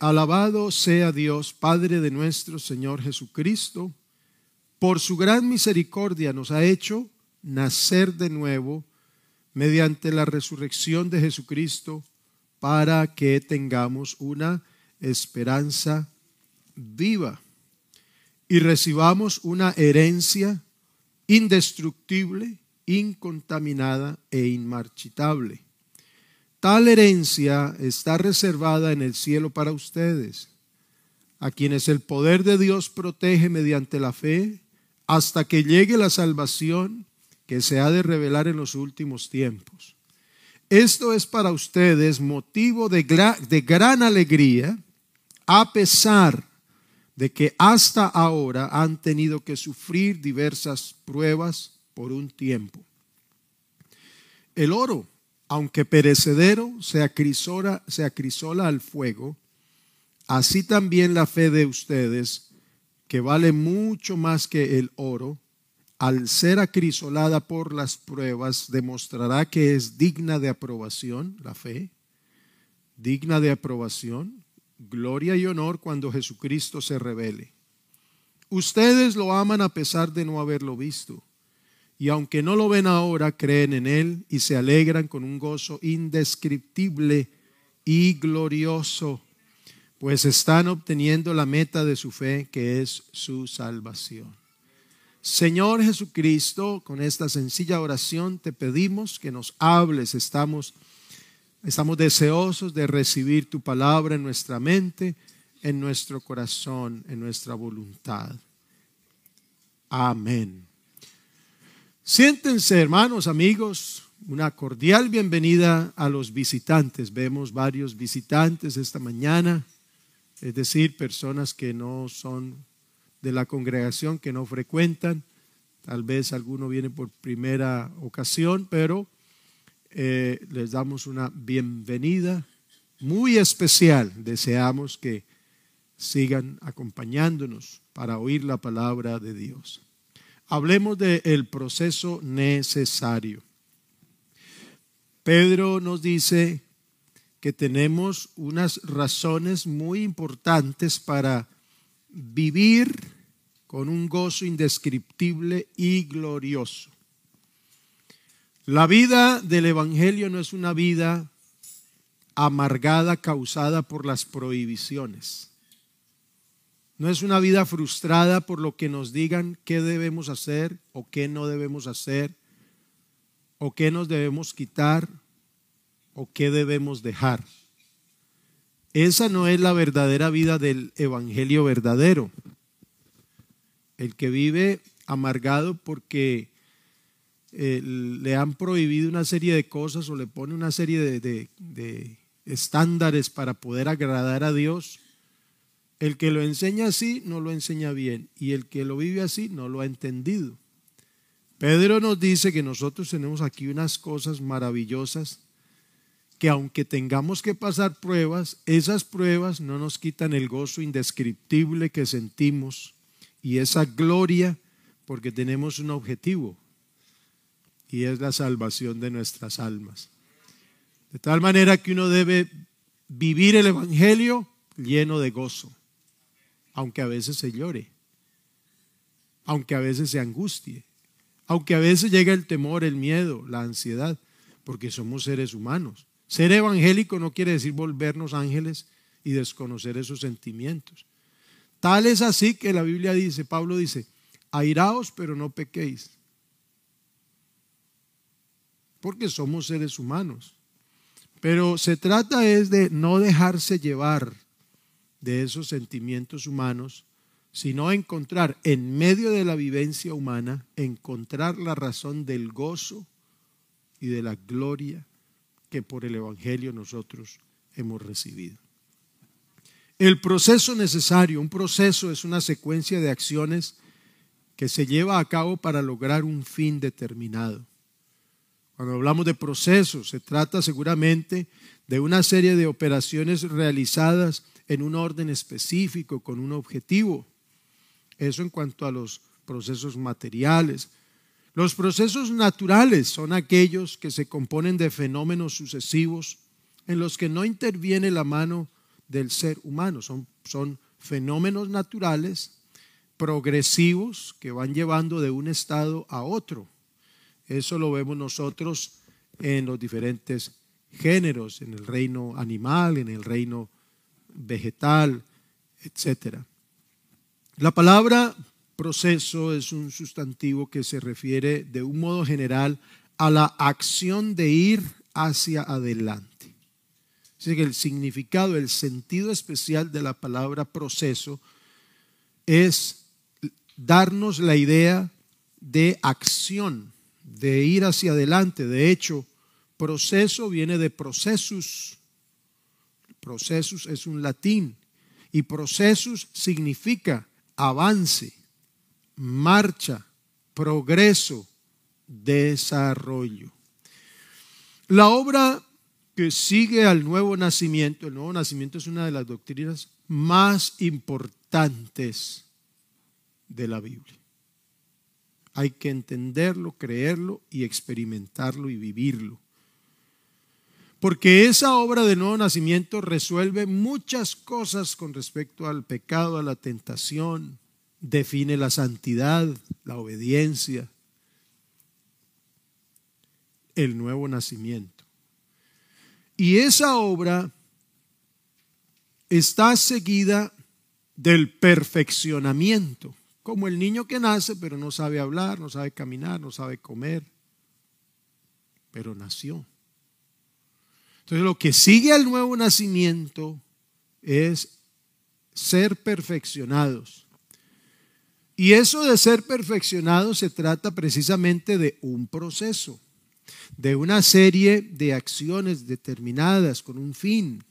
Alabado sea Dios, Padre de nuestro Señor Jesucristo, por su gran misericordia nos ha hecho nacer de nuevo mediante la resurrección de Jesucristo para que tengamos una esperanza viva y recibamos una herencia indestructible, incontaminada e inmarchitable Tal herencia está reservada en el cielo para ustedes, a quienes el poder de Dios protege mediante la fe hasta que llegue la salvación que se ha de revelar en los últimos tiempos. Esto es para ustedes motivo de, gran alegría, a pesar de que hasta ahora han tenido que sufrir diversas pruebas por un tiempo. El oro aunque perecedero, se acrisola, se acrisola al fuego, así también la fe de ustedes, que vale mucho más que el oro, al ser acrisolada por las pruebas, demostrará que es digna de aprobación, la fe, digna de aprobación, gloria y honor cuando Jesucristo se revele. Ustedes lo aman a pesar de no haberlo visto y aunque no lo ven ahora, creen en Él y se alegran con un gozo indescriptible y glorioso, pues están obteniendo la meta de su fe, que es su salvación. Señor Jesucristo, con esta sencilla oración te pedimos que nos hables. Estamos, estamos deseosos de recibir tu palabra en nuestra mente, en nuestro corazón, en nuestra voluntad. Amén. Siéntense, hermanos, amigos, una cordial bienvenida a los visitantes. Vemos varios visitantes esta mañana, es decir, personas que no son de la congregación, que no frecuentan. Tal vez alguno viene por primera ocasión, pero eh, les damos una bienvenida muy especial. Deseamos que sigan acompañándonos para oír la palabra de Dios. Hablemos del proceso necesario. Pedro nos dice que tenemos unas razones muy importantes para vivir con un gozo indescriptible y glorioso. La vida del Evangelio no es una vida amargada causada por las prohibiciones. No es una vida frustrada por lo que nos digan qué debemos hacer o qué no debemos hacer, o qué nos debemos quitar o qué debemos dejar. Esa no es la verdadera vida del Evangelio verdadero. El que vive amargado porque eh, le han prohibido una serie de cosas o le pone una serie de, de estándares para poder agradar a Dios, el que lo enseña así no lo enseña bien y el que lo vive así no lo ha entendido. Pedro nos dice que nosotros tenemos aquí unas cosas maravillosas que aunque tengamos que pasar pruebas, esas pruebas no nos quitan el gozo indescriptible que sentimos y esa gloria porque tenemos un objetivo y es la salvación de nuestras almas. De tal manera que uno debe vivir el Evangelio lleno de gozo aunque a veces se llore, aunque a veces se angustie, aunque a veces llegue el temor, el miedo, la ansiedad, porque somos seres humanos. Ser evangélico no quiere decir volvernos ángeles y desconocer esos sentimientos. Tal es así que la Biblia dice, Pablo dice, airaos pero no pequéis. Porque somos seres humanos. Pero se trata es de no dejarse llevar de esos sentimientos humanos, sino encontrar en medio de la vivencia humana, encontrar la razón del gozo y de la gloria que por el Evangelio nosotros hemos recibido. El proceso necesario, un proceso es una secuencia de acciones que se lleva a cabo para lograr un fin determinado. Cuando hablamos de procesos, se trata seguramente de una serie de operaciones realizadas en un orden específico, con un objetivo. Eso en cuanto a los procesos materiales. Los procesos naturales son aquellos que se componen de fenómenos sucesivos en los que no interviene la mano del ser humano. Son, son fenómenos naturales progresivos que van llevando de un estado a otro. Eso lo vemos nosotros en los diferentes géneros, en el reino animal, en el reino vegetal, etc. La palabra proceso es un sustantivo que se refiere de un modo general a la acción de ir hacia adelante. Así que el significado, el sentido especial de la palabra proceso es darnos la idea de acción, de ir hacia adelante. De hecho, proceso viene de procesus. Procesus es un latín y procesus significa avance, marcha, progreso, desarrollo. La obra que sigue al nuevo nacimiento, el nuevo nacimiento es una de las doctrinas más importantes de la Biblia. Hay que entenderlo, creerlo y experimentarlo y vivirlo. Porque esa obra de nuevo nacimiento resuelve muchas cosas con respecto al pecado, a la tentación, define la santidad, la obediencia, el nuevo nacimiento. Y esa obra está seguida del perfeccionamiento, como el niño que nace pero no sabe hablar, no sabe caminar, no sabe comer, pero nació. Entonces lo que sigue al nuevo nacimiento es ser perfeccionados. Y eso de ser perfeccionados se trata precisamente de un proceso, de una serie de acciones determinadas con un fin,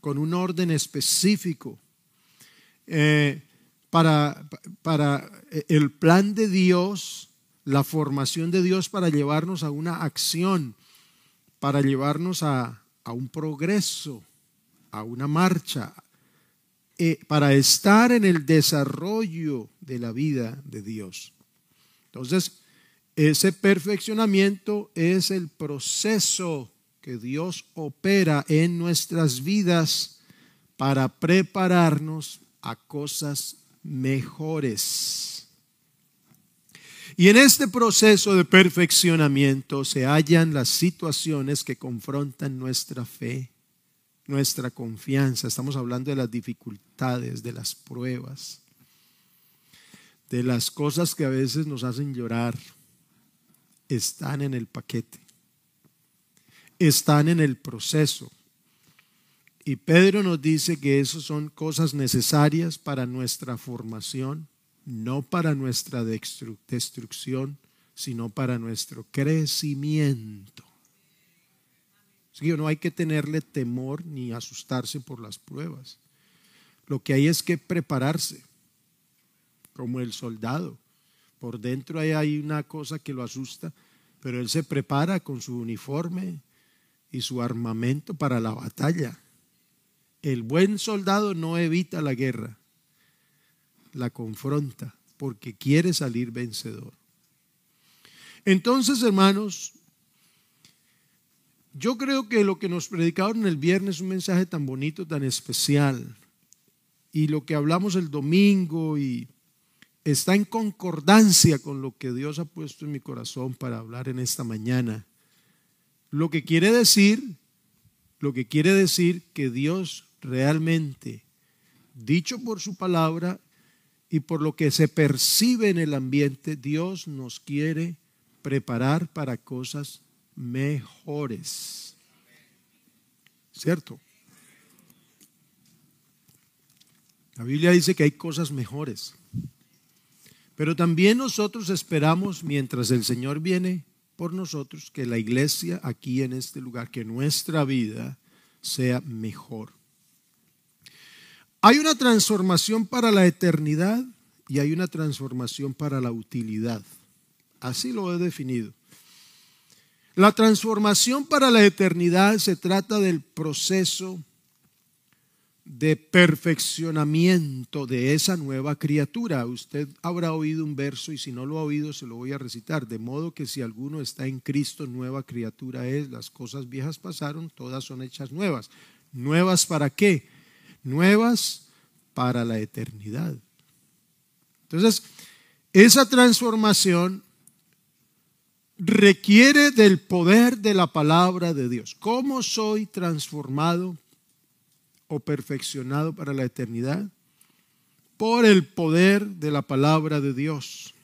con un orden específico. Eh, para, para el plan de Dios, la formación de Dios para llevarnos a una acción, para llevarnos a, a un progreso, a una marcha, eh, para estar en el desarrollo de la vida de Dios. Entonces, ese perfeccionamiento es el proceso que Dios opera en nuestras vidas para prepararnos a cosas mejores. Y en este proceso de perfeccionamiento se hallan las situaciones que confrontan nuestra fe, nuestra confianza. Estamos hablando de las dificultades, de las pruebas, de las cosas que a veces nos hacen llorar. Están en el paquete, están en el proceso. Y Pedro nos dice que eso son cosas necesarias para nuestra formación, no para nuestra destrucción, sino para nuestro crecimiento. No hay que tenerle temor ni asustarse por las pruebas. Lo que hay es que prepararse, como el soldado. Por dentro hay una cosa que lo asusta, pero él se prepara con su uniforme y su armamento para la batalla. El buen soldado no evita la guerra, la confronta porque quiere salir vencedor. Entonces, hermanos, yo creo que lo que nos predicaron el viernes es un mensaje tan bonito, tan especial, y lo que hablamos el domingo y está en concordancia con lo que Dios ha puesto en mi corazón para hablar en esta mañana. Lo que quiere decir, lo que quiere decir que Dios realmente, dicho por su palabra y por lo que se percibe en el ambiente, Dios nos quiere preparar para cosas mejores. ¿Cierto? La Biblia dice que hay cosas mejores. Pero también nosotros esperamos, mientras el Señor viene por nosotros, que la iglesia aquí en este lugar, que nuestra vida sea mejor. Hay una transformación para la eternidad y hay una transformación para la utilidad. Así lo he definido. La transformación para la eternidad se trata del proceso de perfeccionamiento de esa nueva criatura. Usted habrá oído un verso y si no lo ha oído se lo voy a recitar. De modo que si alguno está en Cristo, nueva criatura es, las cosas viejas pasaron, todas son hechas nuevas. ¿Nuevas para qué? Nuevas para la eternidad. Entonces, esa transformación requiere del poder de la palabra de Dios. ¿Cómo soy transformado o perfeccionado para la eternidad? Por el poder de la palabra de Dios.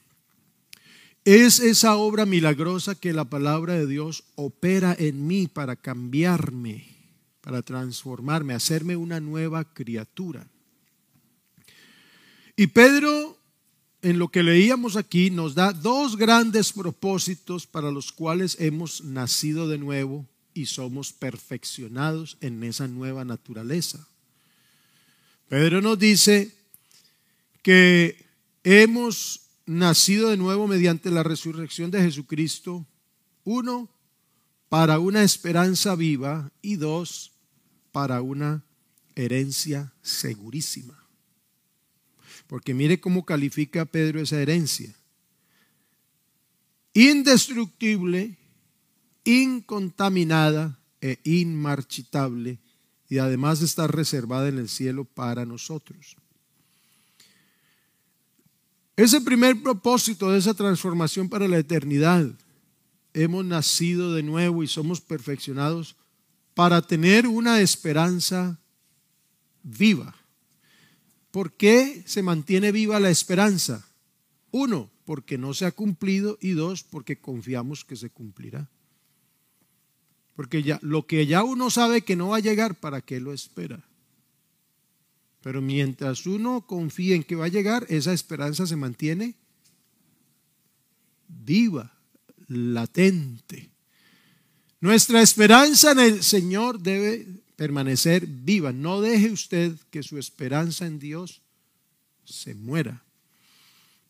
Es esa obra milagrosa que la palabra de Dios opera en mí para cambiarme, para transformarme, hacerme una nueva criatura. Y Pedro, en lo que leíamos aquí, nos da dos grandes propósitos para los cuales hemos nacido de nuevo y somos perfeccionados en esa nueva naturaleza. Pedro nos dice que hemos nacido de nuevo mediante la resurrección de Jesucristo, uno, para una esperanza viva y dos, para una herencia segurísima. Porque mire cómo califica Pedro esa herencia. Indestructible, incontaminada e inmarchitable y además está reservada en el cielo para nosotros. Ese primer propósito de esa transformación para la eternidad. Hemos nacido de nuevo y somos perfeccionados para tener una esperanza viva. ¿Por qué se mantiene viva la esperanza? Uno, porque no se ha cumplido y dos, porque confiamos que se cumplirá. Porque ya lo que ya uno sabe que no va a llegar, ¿para qué lo espera? Pero mientras uno confía en que va a llegar, esa esperanza se mantiene viva, latente. Nuestra esperanza en el Señor debe permanecer viva. No deje usted que su esperanza en Dios se muera.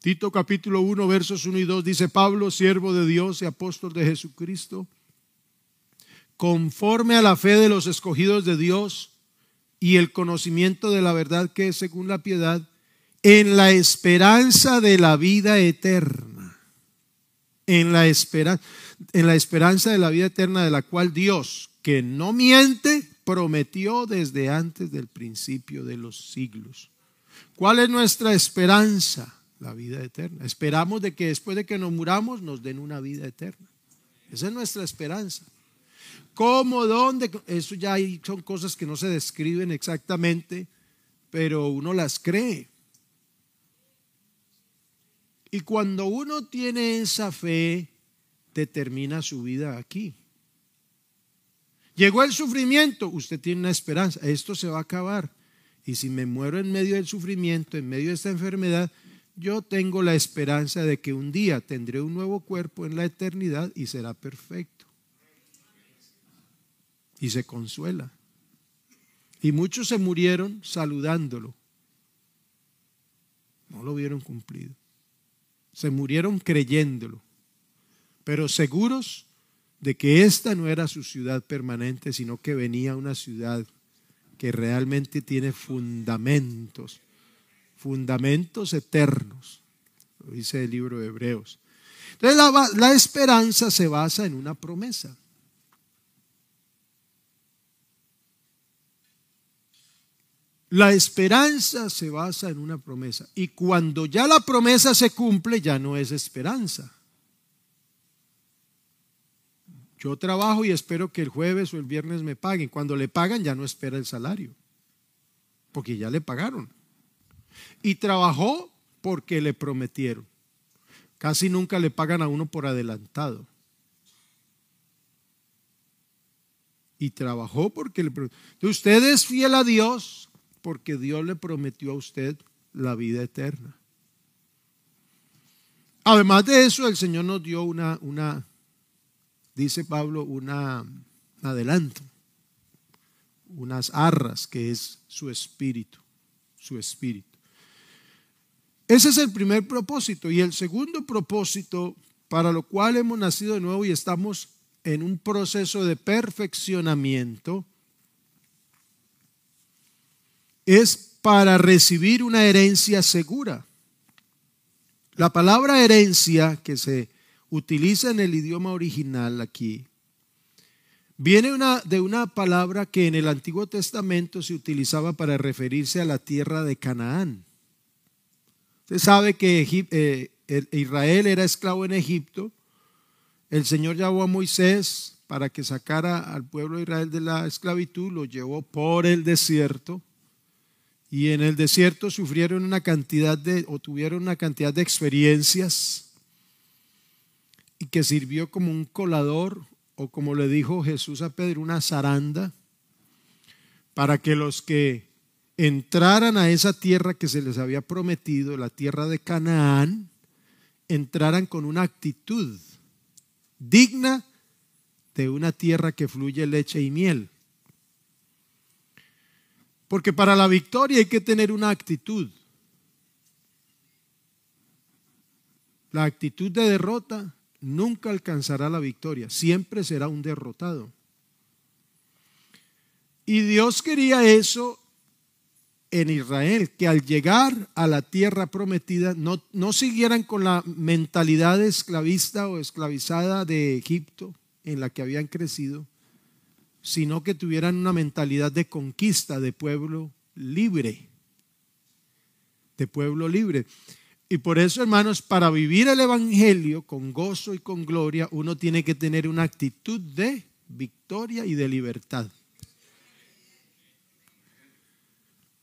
Tito capítulo 1 versos 1 y 2 dice Pablo, siervo de Dios y apóstol de Jesucristo, conforme a la fe de los escogidos de Dios, y el conocimiento de la verdad que es según la piedad, en la esperanza de la vida eterna. En la, esperanza, en la esperanza de la vida eterna de la cual Dios, que no miente, prometió desde antes del principio de los siglos. ¿Cuál es nuestra esperanza? La vida eterna. Esperamos de que después de que nos muramos nos den una vida eterna. Esa es nuestra esperanza. ¿Cómo? ¿Dónde? Eso ya son cosas que no se describen exactamente, pero uno las cree. Y cuando uno tiene esa fe, determina su vida aquí. Llegó el sufrimiento, usted tiene una esperanza, esto se va a acabar. Y si me muero en medio del sufrimiento, en medio de esta enfermedad, yo tengo la esperanza de que un día tendré un nuevo cuerpo en la eternidad y será perfecto y se consuela. Y muchos se murieron saludándolo. No lo vieron cumplido. Se murieron creyéndolo, pero seguros de que esta no era su ciudad permanente, sino que venía una ciudad que realmente tiene fundamentos, fundamentos eternos, lo dice el libro de Hebreos. Entonces la, la esperanza se basa en una promesa. La esperanza se basa en una promesa. Y cuando ya la promesa se cumple, ya no es esperanza. Yo trabajo y espero que el jueves o el viernes me paguen. Cuando le pagan ya no espera el salario, porque ya le pagaron. Y trabajó porque le prometieron. Casi nunca le pagan a uno por adelantado. Y trabajó porque le prometieron. Usted es fiel a Dios, porque Dios le prometió a usted la vida eterna. Además de eso, el Señor nos dio una, una dice Pablo, una, un adelanto, unas arras que es su espíritu, su espíritu. Ese es el primer propósito. Y el segundo propósito para lo cual hemos nacido de nuevo y estamos en un proceso de perfeccionamiento es para recibir una herencia segura. La palabra herencia que se utiliza en el idioma original aquí Viene una, de una palabra que en el Antiguo Testamento se utilizaba para referirse a la tierra de Canaán. Usted sabe que eh, Israel era esclavo en Egipto. El Señor llamó a Moisés para que sacara al pueblo de Israel de la esclavitud, lo llevó por el desierto y en el desierto sufrieron una cantidad de, o tuvieron una cantidad de experiencias y que sirvió como un colador, o como le dijo Jesús a Pedro, una zaranda, para que los que entraran a esa tierra que se les había prometido, la tierra de Canaán, entraran con una actitud digna de una tierra que fluye leche y miel. Porque para la victoria hay que tener una actitud. La actitud de derrota nunca alcanzará la victoria, siempre será un derrotado. Y Dios quería eso en Israel, que al llegar a la tierra prometida no, no siguieran con la mentalidad esclavista o esclavizada de Egipto en la que habían crecido, sino que tuvieran una mentalidad de conquista, de pueblo libre, de pueblo libre. Y por eso, hermanos, para vivir el Evangelio con gozo y con gloria, uno tiene que tener una actitud de victoria y de libertad.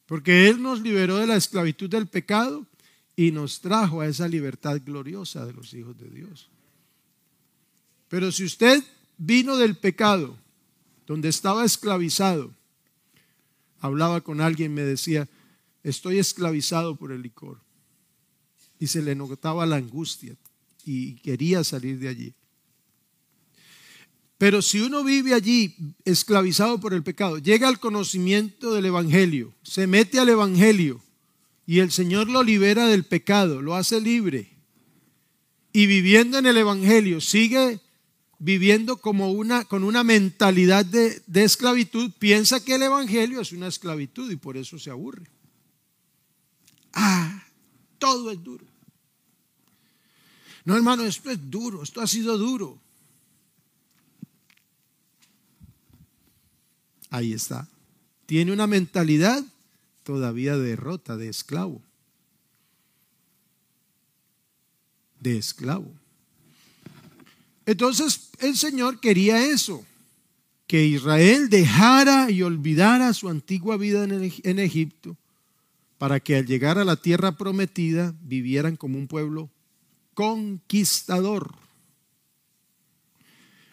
Porque Él nos liberó de la esclavitud del pecado y nos trajo a esa libertad gloriosa de los hijos de Dios. Pero si usted vino del pecado donde estaba esclavizado, hablaba con alguien, me decía, estoy esclavizado por el licor. Y se le notaba la angustia y quería salir de allí. Pero si uno vive allí esclavizado por el pecado, llega al conocimiento del Evangelio, se mete al Evangelio y el Señor lo libera del pecado, lo hace libre. Y viviendo en el Evangelio, sigue viviendo como una, con una mentalidad de, de esclavitud, piensa que el Evangelio es una esclavitud y por eso se aburre. Ah, todo es duro. No, hermano, esto es duro, esto ha sido duro. Ahí está. Tiene una mentalidad todavía de derrota, de esclavo. De esclavo. Entonces el Señor quería eso, que Israel dejara y olvidara su antigua vida en Egipto para que al llegar a la tierra prometida vivieran como un pueblo conquistador.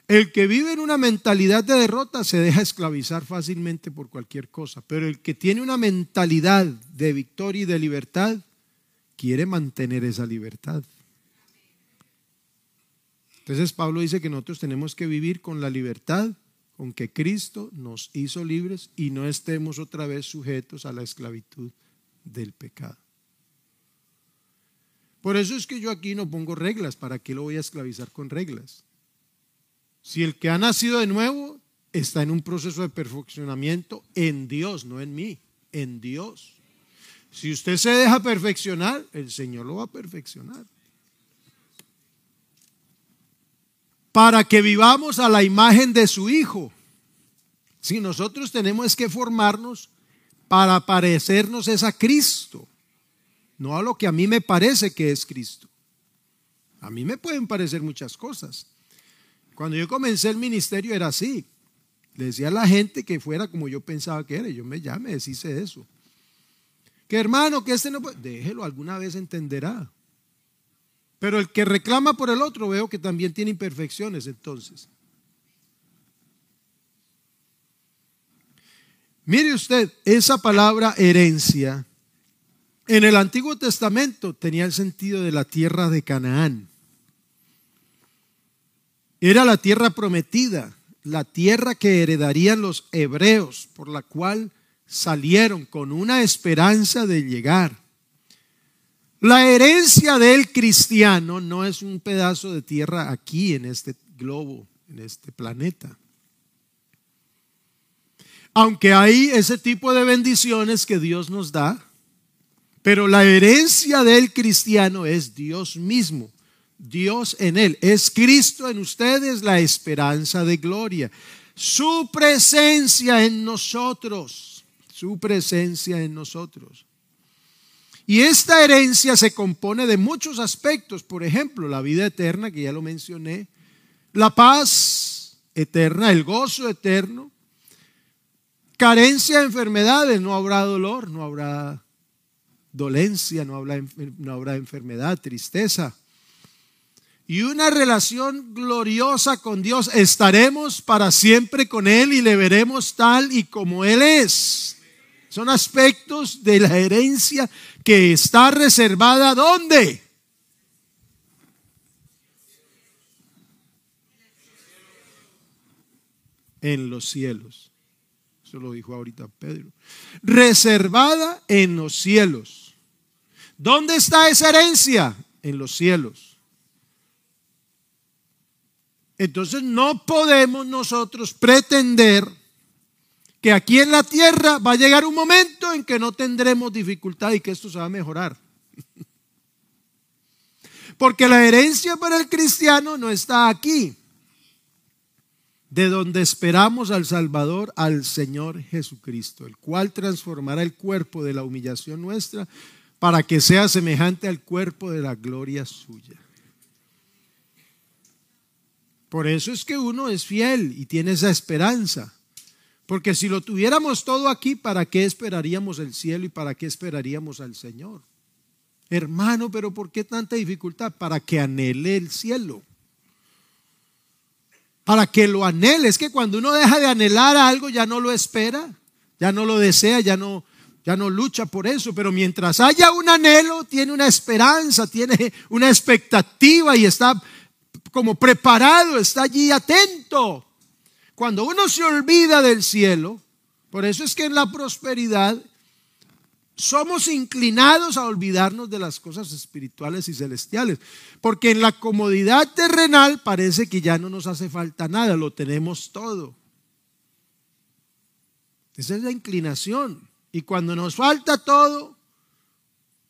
El que vive en una mentalidad de derrota se deja esclavizar fácilmente por cualquier cosa, pero el que tiene una mentalidad de victoria y de libertad quiere mantener esa libertad. Entonces Pablo dice que nosotros tenemos que vivir con la libertad con que Cristo nos hizo libres y no estemos otra vez sujetos a la esclavitud del pecado. Por eso es que yo aquí no pongo reglas, ¿para qué lo voy a esclavizar con reglas? Si el que ha nacido de nuevo está en un proceso de perfeccionamiento en Dios, no en mí, en Dios. Si usted se deja perfeccionar, el Señor lo va a perfeccionar. para que vivamos a la imagen de su Hijo. Si nosotros tenemos que formarnos para parecernos es a Cristo, no a lo que a mí me parece que es Cristo. A mí me pueden parecer muchas cosas. Cuando yo comencé el ministerio era así. Le decía a la gente que fuera como yo pensaba que era. Yo me, ya me eso. Que hermano, que este no puede. Déjelo, alguna vez entenderá. Pero el que reclama por el otro veo que también tiene imperfecciones entonces. Mire usted, esa palabra herencia en el Antiguo Testamento tenía el sentido de la tierra de Canaán. Era la tierra prometida, la tierra que heredarían los hebreos, por la cual salieron con una esperanza de llegar. La herencia del cristiano no es un pedazo de tierra aquí en este globo, en este planeta. Aunque hay ese tipo de bendiciones que Dios nos da, pero la herencia del cristiano es Dios mismo, Dios en él. Es Cristo en ustedes la esperanza de gloria. su presencia en nosotros, su presencia en nosotros. Y esta herencia se compone de muchos aspectos, por ejemplo, la vida eterna, que ya lo mencioné, la paz eterna, el gozo eterno, carencia de enfermedades, no habrá dolor, no habrá dolencia, no habrá, no habrá enfermedad, tristeza. Y una relación gloriosa con Dios. Estaremos para siempre con Él y le veremos tal y como Él es. Son aspectos de la herencia que está reservada ¿dónde? En los cielos. Eso lo dijo ahorita Pedro. Reservada en los cielos. ¿Dónde está esa herencia? En los cielos. Entonces no podemos nosotros pretender que aquí en la tierra va a llegar un momento en que no tendremos dificultad y que esto se va a mejorar. Porque la herencia para el cristiano no está aquí, de donde esperamos al Salvador, al Señor Jesucristo, el cual transformará el cuerpo de la humillación nuestra para que sea semejante al cuerpo de la gloria suya. Por eso es que uno es fiel y tiene esa esperanza. Porque si lo tuviéramos todo aquí, ¿para qué esperaríamos el cielo y para qué esperaríamos al Señor? Hermano, pero ¿por qué tanta dificultad? Para que anhele el cielo. Para que lo anhele. Es que cuando uno deja de anhelar algo, ya no lo espera, ya no lo desea, ya no, ya no lucha por eso. Pero mientras haya un anhelo, tiene una esperanza, tiene una expectativa y está como preparado, está allí atento. Cuando uno se olvida del cielo, por eso es que en la prosperidad somos inclinados a olvidarnos de las cosas espirituales y celestiales, porque en la comodidad terrenal parece que ya no nos hace falta nada, lo tenemos todo. Esa es la inclinación. Y cuando nos falta todo,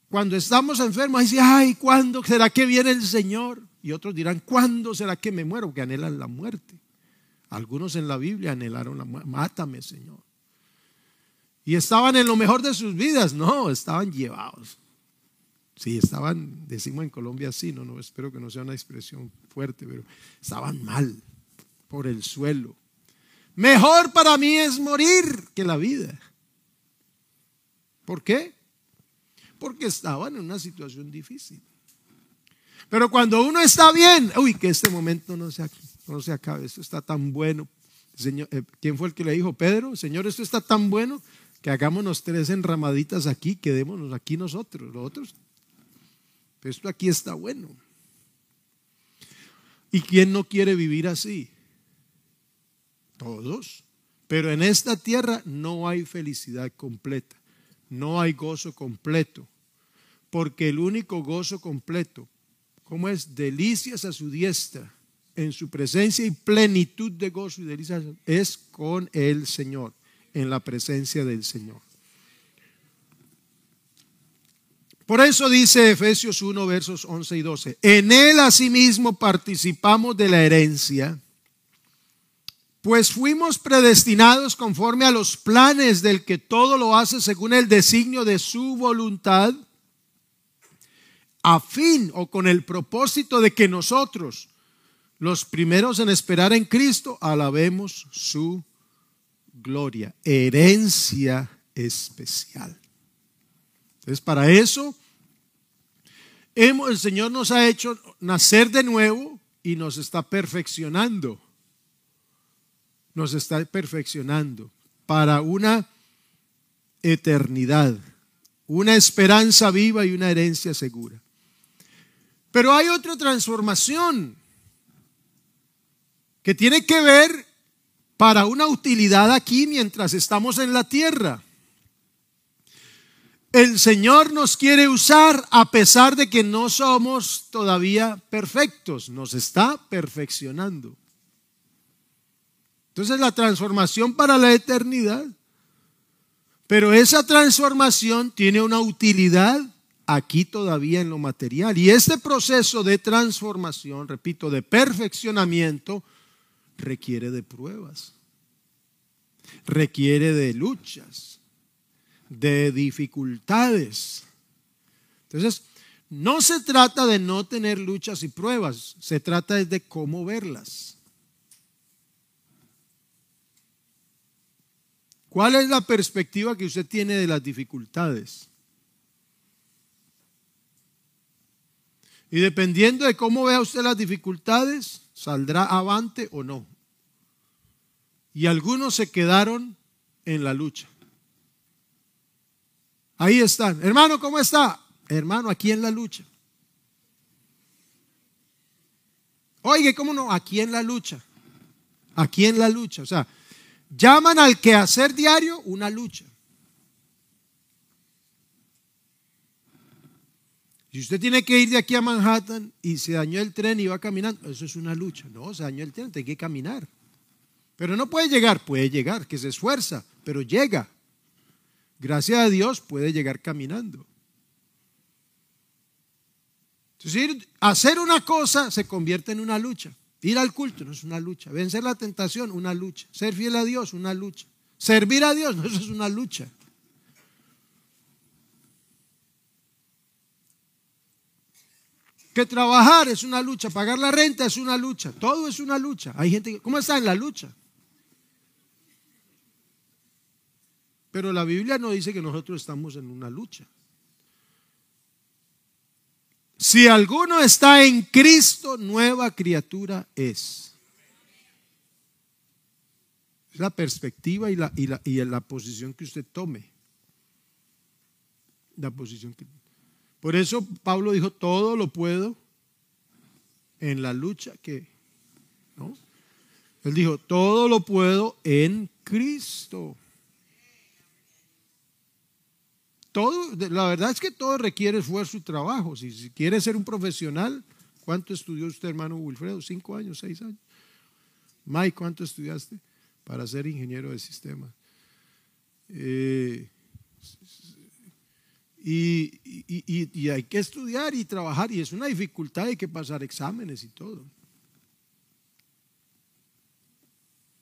cuando estamos enfermos, dice, ay, ¿cuándo será que viene el Señor? Y otros dirán, ¿cuándo será que me muero? Que anhelan la muerte. Algunos en la Biblia anhelaron la muerte. Mátame, Señor. Y estaban en lo mejor de sus vidas. No, estaban llevados. Sí, estaban, decimos en Colombia así, no, no, espero que no sea una expresión fuerte, pero estaban mal por el suelo. Mejor para mí es morir que la vida. ¿Por qué? Porque estaban en una situación difícil. Pero cuando uno está bien, uy, que este momento no se, no se acabe, esto está tan bueno. Señor, eh, ¿Quién fue el que le dijo? Pedro, Señor, esto está tan bueno que hagámonos tres enramaditas aquí, quedémonos aquí nosotros, los otros. esto aquí está bueno. ¿Y quién no quiere vivir así? Todos. Pero en esta tierra no hay felicidad completa, no hay gozo completo, porque el único gozo completo ¿Cómo es? Delicias a su diestra, en su presencia y plenitud de gozo y delicias, es con el Señor, en la presencia del Señor. Por eso dice Efesios 1, versos 11 y 12, en Él asimismo participamos de la herencia, pues fuimos predestinados conforme a los planes del que todo lo hace según el designio de su voluntad a fin o con el propósito de que nosotros, los primeros en esperar en Cristo, alabemos su gloria, herencia especial. Entonces, para eso, hemos, el Señor nos ha hecho nacer de nuevo y nos está perfeccionando. Nos está perfeccionando para una eternidad, una esperanza viva y una herencia segura. Pero hay otra transformación que tiene que ver para una utilidad aquí mientras estamos en la tierra. El Señor nos quiere usar a pesar de que no somos todavía perfectos, nos está perfeccionando. Entonces la transformación para la eternidad, pero esa transformación tiene una utilidad aquí todavía en lo material. Y este proceso de transformación, repito, de perfeccionamiento, requiere de pruebas. requiere de luchas, de dificultades. Entonces, no se trata de no tener luchas y pruebas, se trata de cómo verlas. ¿Cuál es la perspectiva que usted tiene de las dificultades? Y dependiendo de cómo vea usted las dificultades, saldrá avante o no. Y algunos se quedaron en la lucha. Ahí están. Hermano, ¿cómo está? Hermano, aquí en la lucha. Oye, ¿cómo no? Aquí en la lucha. Aquí en la lucha. O sea, llaman al quehacer diario una lucha. Si usted tiene que ir de aquí a Manhattan y se dañó el tren y va caminando, eso es una lucha. No, se dañó el tren, tiene que caminar. Pero no puede llegar, puede llegar, que se esfuerza, pero llega. Gracias a Dios puede llegar caminando. Entonces, hacer una cosa se convierte en una lucha. Ir al culto no es una lucha. Vencer la tentación, una lucha. Ser fiel a Dios, una lucha. Servir a Dios, no, eso es una lucha. Trabajar es una lucha, pagar la renta es una lucha, todo es una lucha. Hay gente que, ¿cómo está en la lucha? Pero la Biblia no dice que nosotros estamos en una lucha. Si alguno está en Cristo, nueva criatura es. Es la perspectiva y la, y la, y la posición que usted tome. La posición que por eso Pablo dijo, todo lo puedo en la lucha que, ¿no? Él dijo, todo lo puedo en Cristo. Todo, la verdad es que todo requiere esfuerzo y trabajo. Si, si quiere ser un profesional, ¿cuánto estudió usted, hermano Wilfredo? ¿Cinco años, seis años? Mike, ¿cuánto estudiaste para ser ingeniero de sistemas? Eh, y, hay que estudiar y trabajar y es una dificultad, hay que pasar exámenes y todo.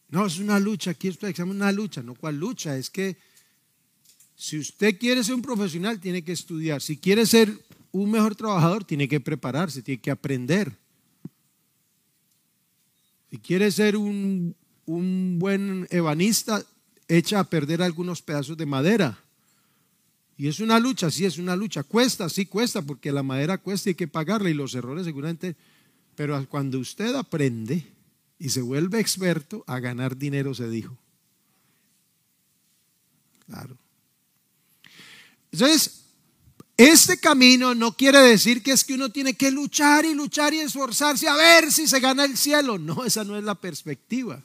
No, es una lucha, aquí examen una lucha, no cuál lucha, es que si usted quiere ser un profesional tiene que estudiar, si quiere ser un mejor trabajador tiene que prepararse, tiene que aprender. Si quiere ser un, un buen ebanista, echa a perder algunos pedazos de madera y es una lucha, sí es una lucha. Cuesta, sí cuesta, porque la madera cuesta y hay que pagarla y los errores seguramente. Pero cuando usted aprende y se vuelve experto, a ganar dinero se dijo. Claro. Entonces, este camino no quiere decir que es que uno tiene que luchar y luchar y esforzarse a ver si se gana el cielo. No, esa no es la perspectiva.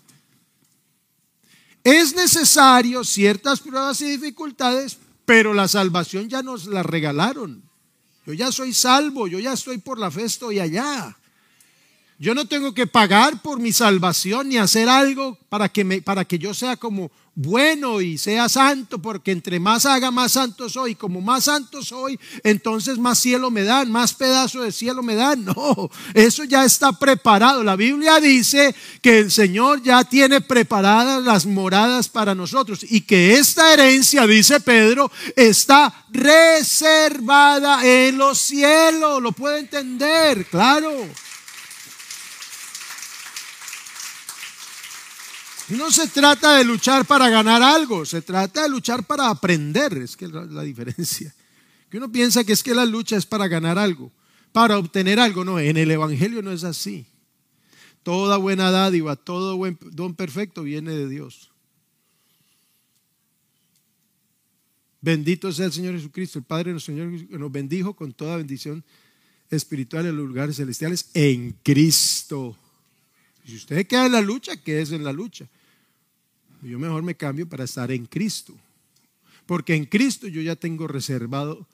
Es necesario ciertas pruebas y dificultades pero la salvación ya nos la regalaron. Yo ya soy salvo, yo ya estoy por la fe, estoy allá. Yo no tengo que pagar por mi salvación ni hacer algo para que, me, para que yo sea como bueno y sea santo, porque entre más haga, más santo soy. Como más santo soy, entonces más cielo me dan, más pedazo de cielo me dan. No, eso ya está preparado. La Biblia dice que el Señor ya tiene preparadas las moradas para nosotros y que esta herencia, dice Pedro, está reservada en los cielos. ¿Lo puede entender? Claro. No se trata de luchar para ganar algo, se trata de luchar para aprender, es que la, diferencia. Que uno piensa que es que la lucha es para ganar algo, para obtener algo, no, en el Evangelio no es así. Toda buena dádiva, todo buen don perfecto viene de Dios. Bendito sea el Señor Jesucristo, el Padre nuestro Señor, nos bendijo con toda bendición espiritual en los lugares celestiales en Cristo. Si usted queda en la lucha, quédese en la lucha. Yo mejor me cambio para estar en Cristo. Porque en Cristo yo ya tengo reservado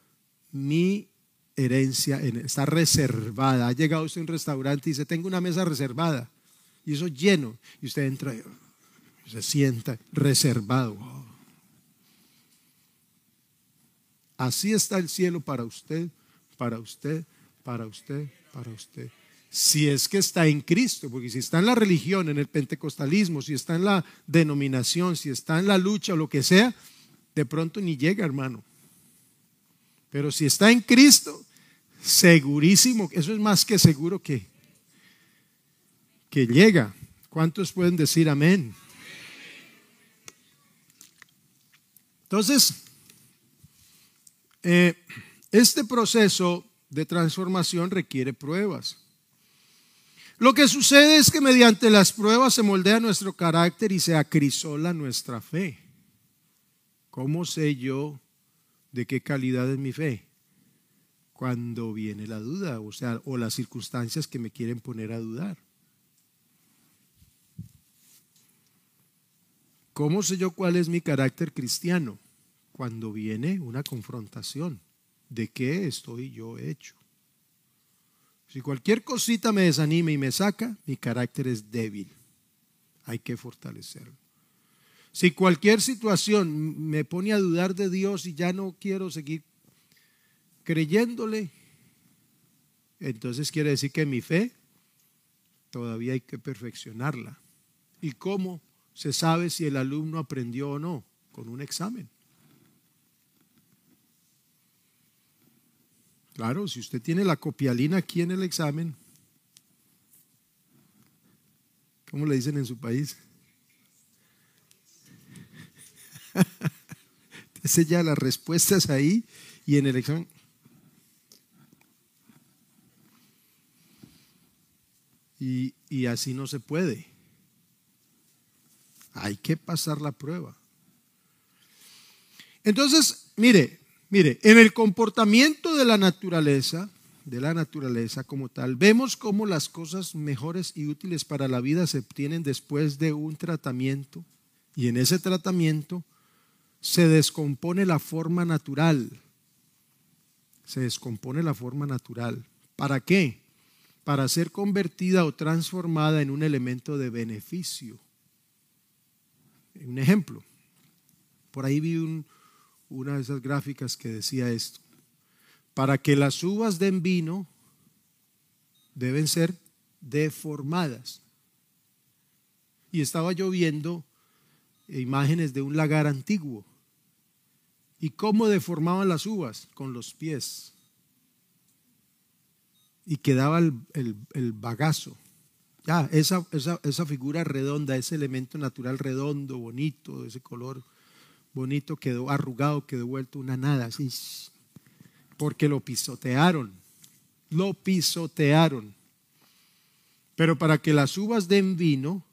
mi herencia, está reservada. Ha llegado usted a un restaurante y dice, tengo una mesa reservada. Y eso lleno. Y usted entra y se sienta reservado. Así está el cielo para usted, para usted, para usted, para usted si es que está en Cristo, porque si está en la religión, en el pentecostalismo, si está en la denominación, si está en la lucha o lo que sea, de pronto ni llega, hermano. Pero si está en Cristo, segurísimo, eso es más que seguro que, que llega. ¿Cuántos pueden decir amén? Entonces, eh, este proceso de transformación requiere pruebas. Lo que sucede es que mediante las pruebas se moldea nuestro carácter y se acrisola nuestra fe. ¿Cómo sé yo de qué calidad es mi fe? Cuando viene la duda, o sea, o las circunstancias que me quieren poner a dudar. ¿Cómo sé yo cuál es mi carácter cristiano? Cuando viene una confrontación. ¿De qué estoy yo hecho? Si cualquier cosita me desanima y me saca, mi carácter es débil. Hay que fortalecerlo. Si cualquier situación me pone a dudar de Dios y ya no quiero seguir creyéndole, entonces quiere decir que mi fe todavía hay que perfeccionarla. ¿Y cómo? se sabe si el alumno aprendió o no con un examen. Claro, si usted tiene la copialina aquí en el examen, ¿cómo le dicen en su país? Ese ya las respuestas ahí y en el examen. Y, y así no se puede. Hay que pasar la prueba. Entonces, mire, mire, en el comportamiento de la naturaleza, de la naturaleza como tal, vemos cómo las cosas mejores y útiles para la vida se obtienen después de un tratamiento y en ese tratamiento se descompone la forma natural. Se descompone la forma natural. ¿Para qué? Para ser convertida o transformada en un elemento de beneficio. Un ejemplo, por ahí vi una de esas gráficas que decía esto. Para que las uvas den vino, deben ser deformadas. Y estaba yo viendo imágenes de un lagar antiguo. ¿Y cómo deformaban las uvas? Con los pies. Y quedaba el, el bagazo. Ya, esa, esa, figura redonda, ese elemento natural redondo, bonito, ese color bonito, quedó arrugado, quedó vuelto una nada, porque lo pisotearon, lo pisotearon. Pero para que las uvas den vino,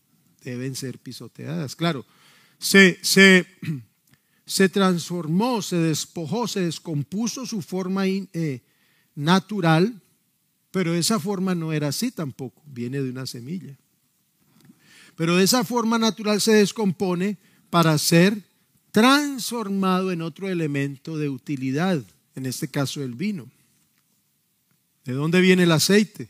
deben ser pisoteadas. Claro, se, se, se transformó, se despojó, se descompuso su forma eh, natural pero esa forma no era así tampoco, viene de una semilla. Pero esa forma natural se descompone para ser transformado en otro elemento de utilidad, en este caso el vino. ¿De dónde viene el aceite?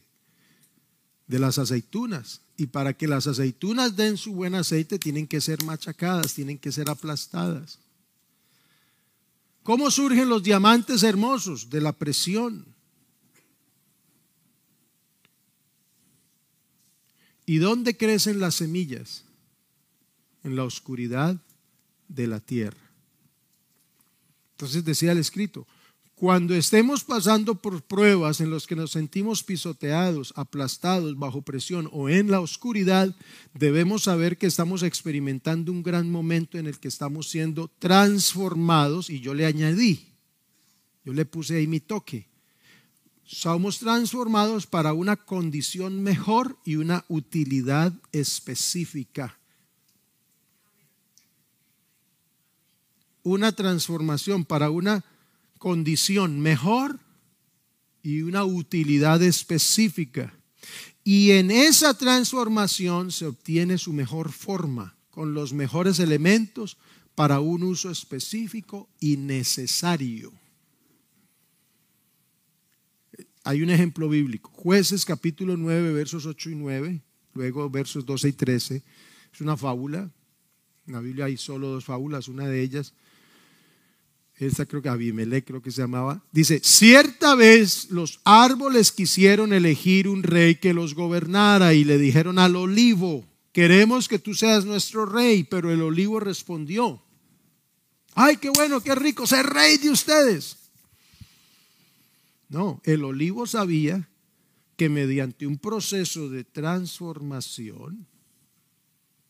De las aceitunas. Y para que las aceitunas den su buen aceite tienen que ser machacadas, tienen que ser aplastadas. ¿Cómo surgen los diamantes hermosos? De la presión. ¿Y dónde crecen las semillas? En la oscuridad de la tierra. Entonces decía el escrito, cuando estemos pasando por pruebas en las que nos sentimos pisoteados, aplastados, bajo presión o en la oscuridad, debemos saber que estamos experimentando un gran momento en el que estamos siendo transformados y yo le añadí, yo le puse ahí mi toque, somos transformados para una condición mejor y una utilidad específica. Una transformación para una condición mejor y una utilidad específica. Y en esa transformación se obtiene su mejor forma, con los mejores elementos para un uso específico y necesario. Hay un ejemplo bíblico. Jueces capítulo 9, versos 8 y 9, luego versos 12 y 13. Es una fábula. En la Biblia hay solo dos fábulas, una de ellas esta creo que Abimelech creo que se llamaba, dice, cierta vez los árboles quisieron elegir un rey que los gobernara y le dijeron al olivo, queremos que tú seas nuestro rey, pero el olivo respondió, ay, qué bueno, qué rico, ser rey de ustedes. No, el olivo sabía que mediante un proceso de transformación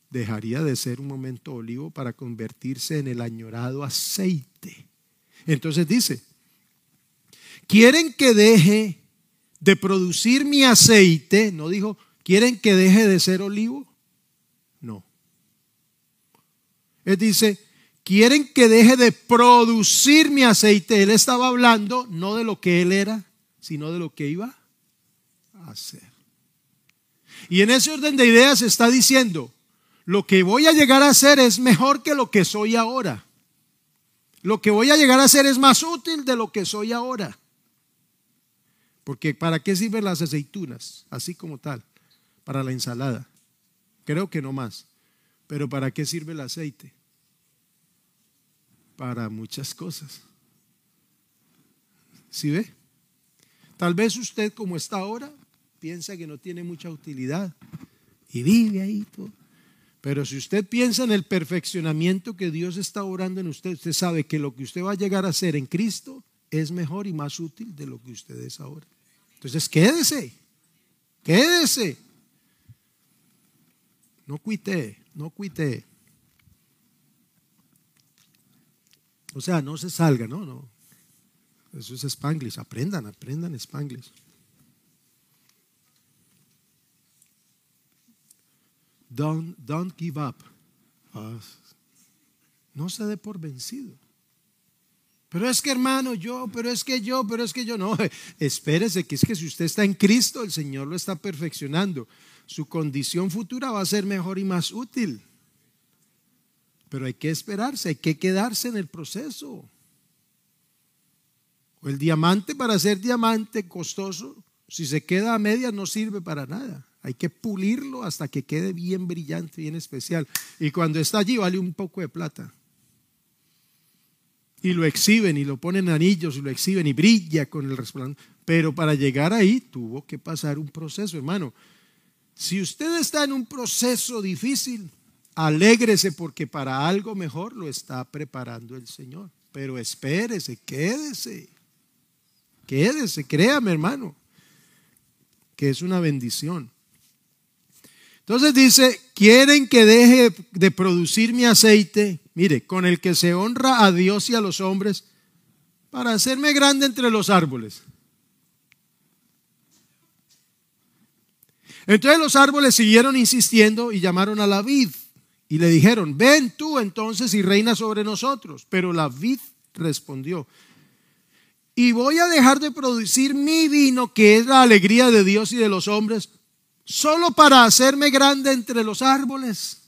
dejaría de ser un momento olivo para convertirse en el añorado aceite. Entonces dice, ¿quieren que deje de producir mi aceite? No dijo, ¿quieren que deje de ser olivo? No. Él dice, ¿quieren que deje de producir mi aceite? Él estaba hablando no de lo que él era, sino de lo que iba a hacer. Y en ese orden de ideas está diciendo, lo que voy a llegar a hacer es mejor que lo que soy ahora. Lo que voy a llegar a ser es más útil de lo que soy ahora. Porque ¿para qué sirven las aceitunas? Así como tal. Para la ensalada. Creo que no más. Pero ¿para qué sirve el aceite? Para muchas cosas. ¿Sí ve? Tal vez usted como está ahora piensa que no tiene mucha utilidad y vive ahí todo. Pero si usted piensa en el perfeccionamiento que Dios está orando en usted, usted sabe que lo que usted va a llegar a ser en Cristo es mejor y más útil de lo que usted es ahora. Entonces, quédese, quédese. No cuite, no cuite. O sea, no se salga, no, no. Eso es Spanglish. Aprendan, aprendan Spanglish. Don't, don't give up. Ah, no se dé por vencido. Pero es que hermano, yo, pero es que yo, pero es que yo no. Espérese, que es que si usted está en Cristo, el Señor lo está perfeccionando. Su condición futura va a ser mejor y más útil. Pero hay que esperarse, hay que quedarse en el proceso. O el diamante para ser diamante costoso, si se queda a medias no sirve para nada. Hay que pulirlo hasta que quede bien brillante, bien especial. Y cuando está allí vale un poco de plata. Y lo exhiben y lo ponen anillos y lo exhiben y brilla con el resplandor. Pero para llegar ahí tuvo que pasar un proceso, hermano. Si usted está en un proceso difícil, alégrese porque para algo mejor lo está preparando el Señor. Pero espérese, quédese. Quédese, créame, hermano, que es una bendición. Entonces dice, quieren que deje de producir mi aceite, mire, con el que se honra a Dios y a los hombres, para hacerme grande entre los árboles. Entonces los árboles siguieron insistiendo y llamaron a la vid y le dijeron, ven tú entonces y reina sobre nosotros. Pero la vid respondió, y voy a dejar de producir mi vino, que es la alegría de Dios y de los hombres, solo para hacerme grande entre los árboles.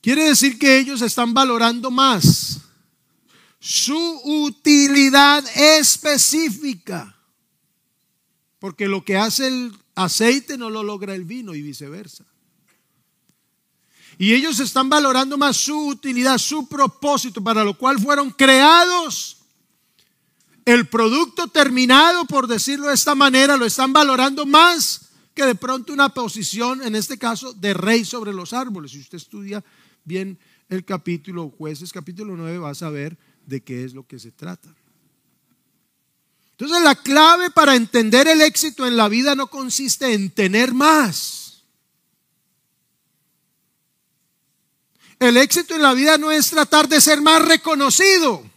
Quiere decir que ellos están valorando más su utilidad específica. Porque lo que hace el aceite no lo logra el vino y viceversa. Y ellos están valorando más su utilidad, su propósito para lo cual fueron creados el producto terminado, por decirlo de esta manera, lo están valorando más que de pronto una posición, en este caso, de rey sobre los árboles. Si usted estudia bien el capítulo, jueces capítulo 9, va a saber de qué es lo que se trata. Entonces la clave para entender el éxito en la vida no consiste en tener más. El éxito en la vida no es tratar de ser más reconocido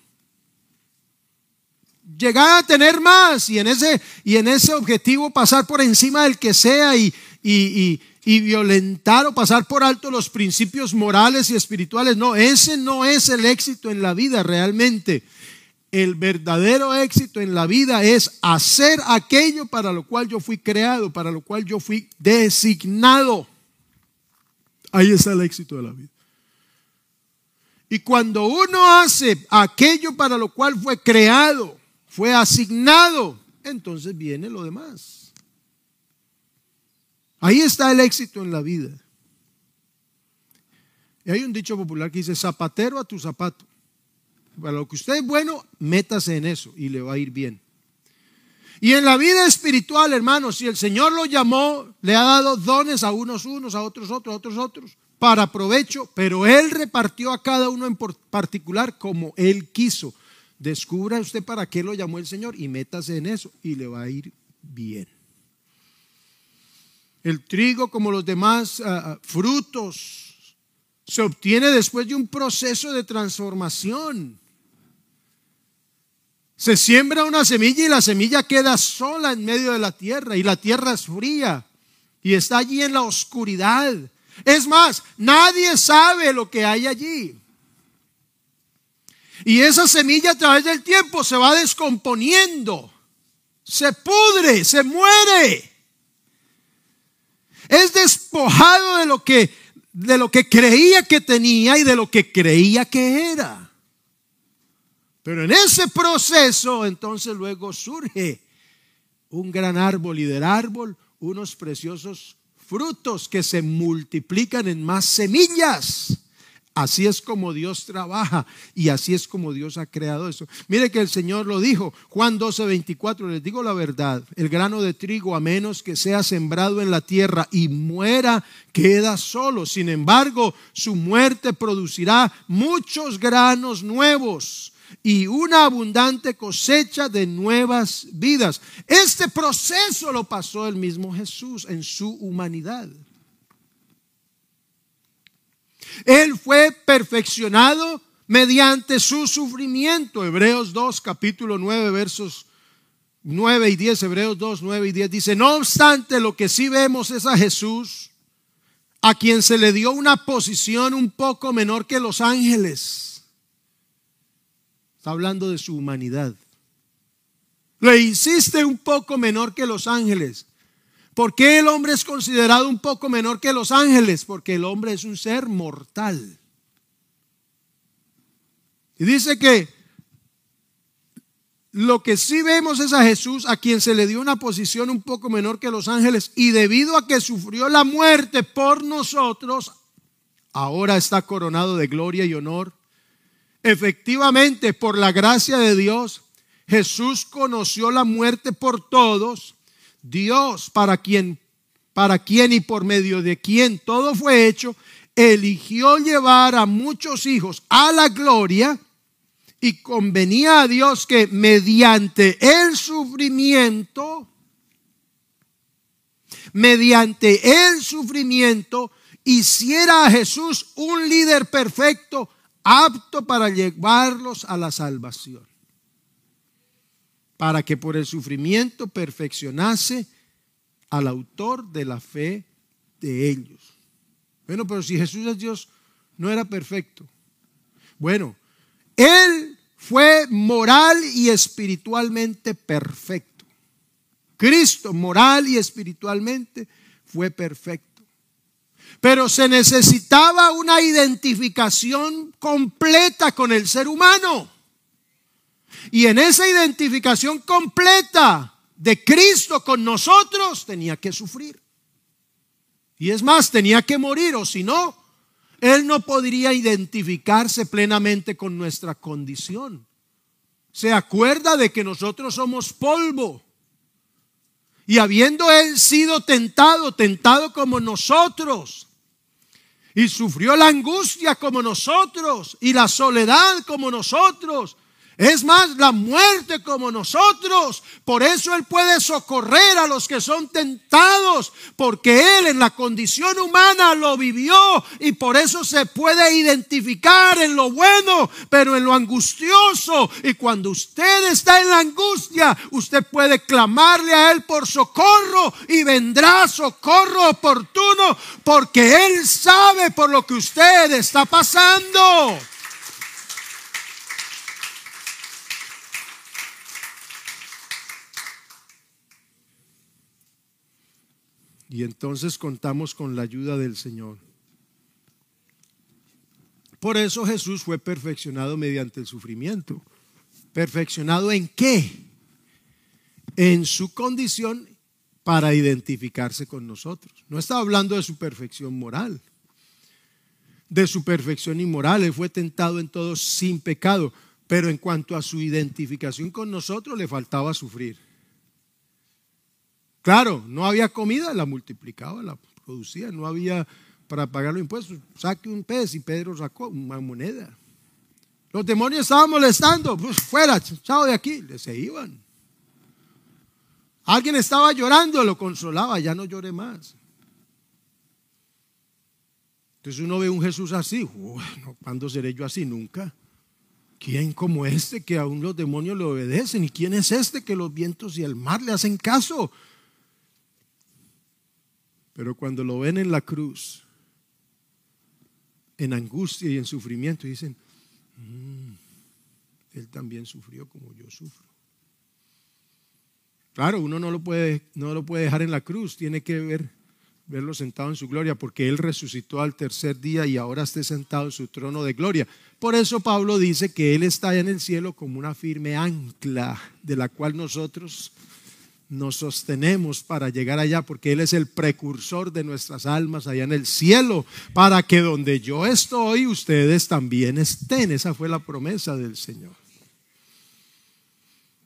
llegar a tener más y en ese, y en ese objetivo pasar por encima del que sea y, y, y, violentar o pasar por alto los principios morales y espirituales. No, ese no es el éxito en la vida realmente. El verdadero éxito en la vida es hacer aquello para lo cual yo fui creado, para lo cual yo fui designado. Ahí está el éxito de la vida. Y cuando uno hace aquello para lo cual fue creado, fue asignado, entonces viene lo demás. Ahí está el éxito en la vida. Y hay un dicho popular que dice, zapatero a tu zapato. Para lo que usted es bueno, métase en eso y le va a ir bien. Y en la vida espiritual, hermanos, si el Señor lo llamó, le ha dado dones a unos unos, a otros otros, a otros otros, para provecho, pero Él repartió a cada uno en particular como Él quiso. Descubra usted para qué lo llamó el Señor y métase en eso y le va a ir bien. El trigo, como los demás ah, ah, frutos, se obtiene después de un proceso de transformación. Se siembra una semilla y la semilla queda sola en medio de la tierra y la tierra es fría y está allí en la oscuridad. Es más, nadie sabe lo que hay allí. Y esa semilla a través del tiempo se va descomponiendo, se pudre, se muere. Es despojado de lo que de lo que creía que tenía y de lo que creía que era. Pero en ese proceso entonces luego surge un gran árbol y del árbol unos preciosos frutos que se multiplican en más semillas. Así es como Dios trabaja y así es como Dios ha creado eso. Mire que el Señor lo dijo, Juan 12, 24, les digo la verdad, el grano de trigo a menos que sea sembrado en la tierra y muera, queda solo. Sin embargo, su muerte producirá muchos granos nuevos y una abundante cosecha de nuevas vidas. Este proceso lo pasó el mismo Jesús en su humanidad. Él fue perfeccionado mediante su sufrimiento. Hebreos 2, capítulo 9, versos 9 y 10, Hebreos 2, 9 y 10 dice, no obstante, lo que sí vemos es a Jesús, a quien se le dio una posición un poco menor que los ángeles. Está hablando de su humanidad. Le hiciste un poco menor que los ángeles. ¿Por qué el hombre es considerado un poco menor que los ángeles? Porque el hombre es un ser mortal. Y dice que lo que sí vemos es a Jesús, a quien se le dio una posición un poco menor que los ángeles, y debido a que sufrió la muerte por nosotros, ahora está coronado de gloria y honor. Efectivamente, por la gracia de Dios, Jesús conoció la muerte por todos Dios para quien, para quien y por medio de quien todo fue hecho, eligió llevar a muchos hijos a la gloria y convenía a Dios que mediante el sufrimiento, mediante el sufrimiento, hiciera a Jesús un líder perfecto, apto para llevarlos a la salvación para que por el sufrimiento perfeccionase al autor de la fe de ellos. Bueno, pero si Jesús es Dios, no era perfecto. Bueno, Él fue moral y espiritualmente perfecto. Cristo, moral y espiritualmente, fue perfecto. Pero se necesitaba una identificación completa con el ser humano. Y en esa identificación completa de Cristo con nosotros tenía que sufrir. Y es más, tenía que morir, o si no, Él no podría identificarse plenamente con nuestra condición. Se acuerda de que nosotros somos polvo. Y habiendo Él sido tentado, tentado como nosotros, y sufrió la angustia como nosotros, y la soledad como nosotros, es más, la muerte como nosotros. Por eso Él puede socorrer a los que son tentados, porque Él en la condición humana lo vivió y por eso se puede identificar en lo bueno, pero en lo angustioso. Y cuando usted está en la angustia, usted puede clamarle a Él por socorro y vendrá socorro oportuno, porque Él sabe por lo que usted está pasando. Y entonces contamos con la ayuda del Señor. Por eso Jesús fue perfeccionado mediante el sufrimiento. ¿Perfeccionado en qué? En su condición para identificarse con nosotros. No estaba hablando de su perfección moral. de su perfección inmoral. Él fue tentado en todo sin pecado. Pero en cuanto a su identificación con nosotros, le faltaba sufrir. Claro, no había comida, la multiplicaba, la producía. No había para pagar los impuestos. Saque un pez y Pedro sacó una moneda. Los demonios estaban molestando. Pues fuera, chao de aquí. Se iban. Alguien estaba llorando, lo consolaba, ya no llore más. Entonces uno ve un Jesús así, ¿cuándo seré yo así? Nunca. ¿Quién como este que aún los demonios le obedecen? ¿Y quién es este que los vientos y el mar le hacen caso? Pero cuando lo ven en la cruz, en angustia y en sufrimiento, dicen, mm, él también sufrió como yo sufro. Claro, uno no lo puede, no lo puede dejar en la cruz, tiene que ver, verlo sentado en su gloria, porque Él resucitó al tercer día y ahora esté sentado en su trono de gloria. Por eso Pablo dice que Él está en el cielo como una firme ancla de la cual nosotros nos sostenemos para llegar allá, porque Él es el precursor de nuestras almas allá en el cielo, para que donde yo estoy, ustedes también estén. Esa fue la promesa del Señor.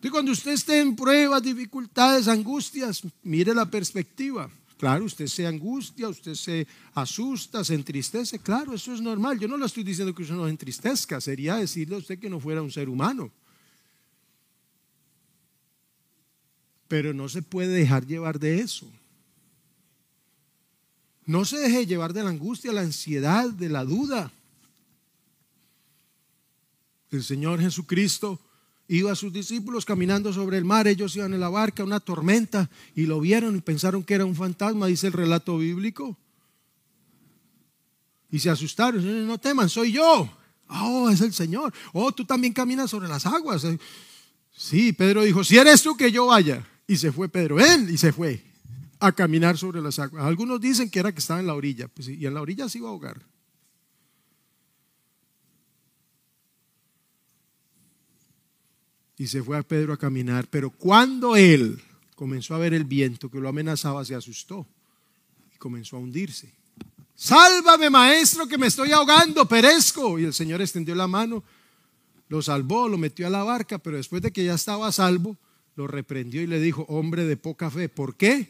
Y cuando usted esté en pruebas, dificultades, angustias, mire la perspectiva. Claro, usted se angustia, usted se asusta, se entristece. Claro, eso es normal. Yo no le estoy diciendo que usted no se entristezca. Sería decirle a usted que no fuera un ser humano. Pero no se puede dejar llevar de eso. No se deje llevar de la angustia, la ansiedad, de la duda. El Señor Jesucristo iba a sus discípulos caminando sobre el mar, ellos iban en la barca, una tormenta, y lo vieron y pensaron que era un fantasma, dice el relato bíblico. Y se asustaron, no teman, soy yo. Oh, es el Señor. Oh, tú también caminas sobre las aguas. Sí, Pedro dijo, si eres tú que yo vaya. Y se fue Pedro, él, y se fue a caminar sobre las aguas. Algunos dicen que era que estaba en la orilla, pues, y en la orilla se iba a ahogar. y se fue a Pedro a caminar. Pero cuando él comenzó a ver el viento que lo amenazaba, se asustó y comenzó a hundirse. Sálvame, maestro, que me estoy ahogando, perezco. Y el Señor extendió la mano, lo salvó, lo metió a la barca, pero después de que ya estaba salvo, lo reprendió y le dijo, hombre de poca fe, ¿por qué?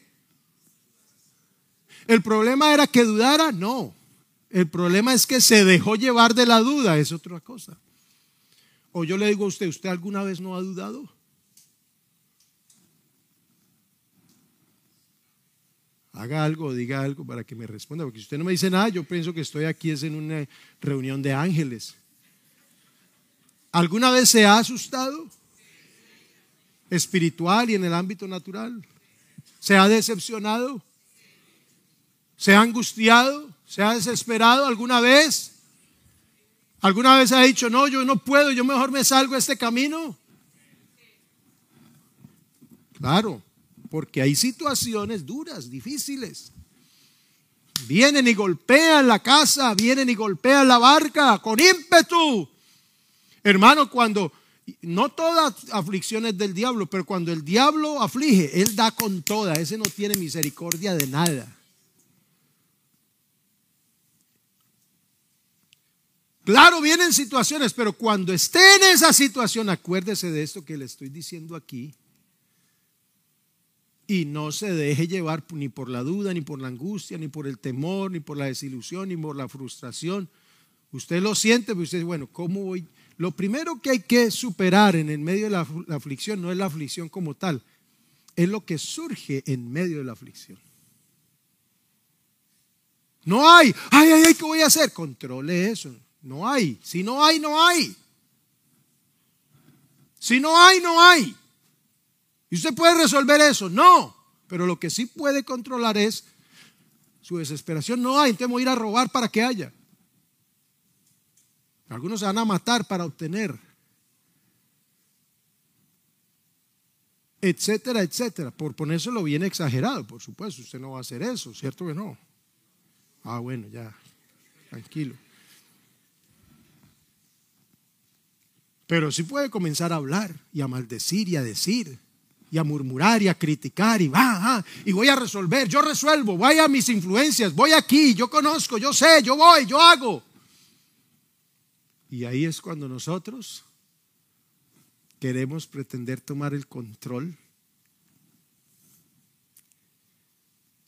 ¿El problema era que dudara? No. El problema es que se dejó llevar de la duda, es otra cosa. O yo le digo a usted, ¿usted alguna vez no ha dudado? Haga algo, diga algo para que me responda, porque si usted no me dice nada, yo pienso que estoy aquí es en una reunión de ángeles. ¿Alguna vez se ha asustado? Espiritual y en el ámbito natural. ¿Se ha decepcionado? ¿Se ha angustiado? ¿Se ha desesperado alguna vez? ¿Alguna vez ha dicho, no, yo no puedo, yo mejor me salgo de este camino? Claro, porque hay situaciones duras, difíciles. Vienen y golpean la casa, vienen y golpean la barca con ímpetu. Hermano, cuando, no todas aflicciones del diablo, pero cuando el diablo aflige, él da con toda, ese no tiene misericordia de nada. Claro, vienen situaciones, pero cuando esté en esa situación, acuérdese de esto que le estoy diciendo aquí. Y no se deje llevar ni por la duda, ni por la angustia, ni por el temor, ni por la desilusión, ni por la frustración. Usted lo siente, pero usted dice, bueno, ¿cómo voy? Lo primero que hay que superar en el medio de la, aflicción no es la aflicción como tal, es lo que surge en medio de la aflicción. No hay, ay, ay, ay, ¿qué voy a hacer? Controle eso. No hay. Si no hay, no hay. Si no hay, no hay. ¿Y usted puede resolver eso? No. Pero lo que sí puede controlar es su desesperación. No hay, entonces voy a ir a robar para que haya. Algunos se van a matar para obtener. Etcétera, etcétera. Por ponérselo bien exagerado, por supuesto. Usted no va a hacer eso, ¿cierto que no? Ah, bueno, ya. Tranquilo. Pero sí puede comenzar a hablar y a maldecir y a decir y a murmurar y a criticar y va, y voy a resolver, yo resuelvo, voy a mis influencias, voy aquí, yo conozco, yo sé, yo voy, yo hago. Y ahí es cuando nosotros queremos pretender tomar el control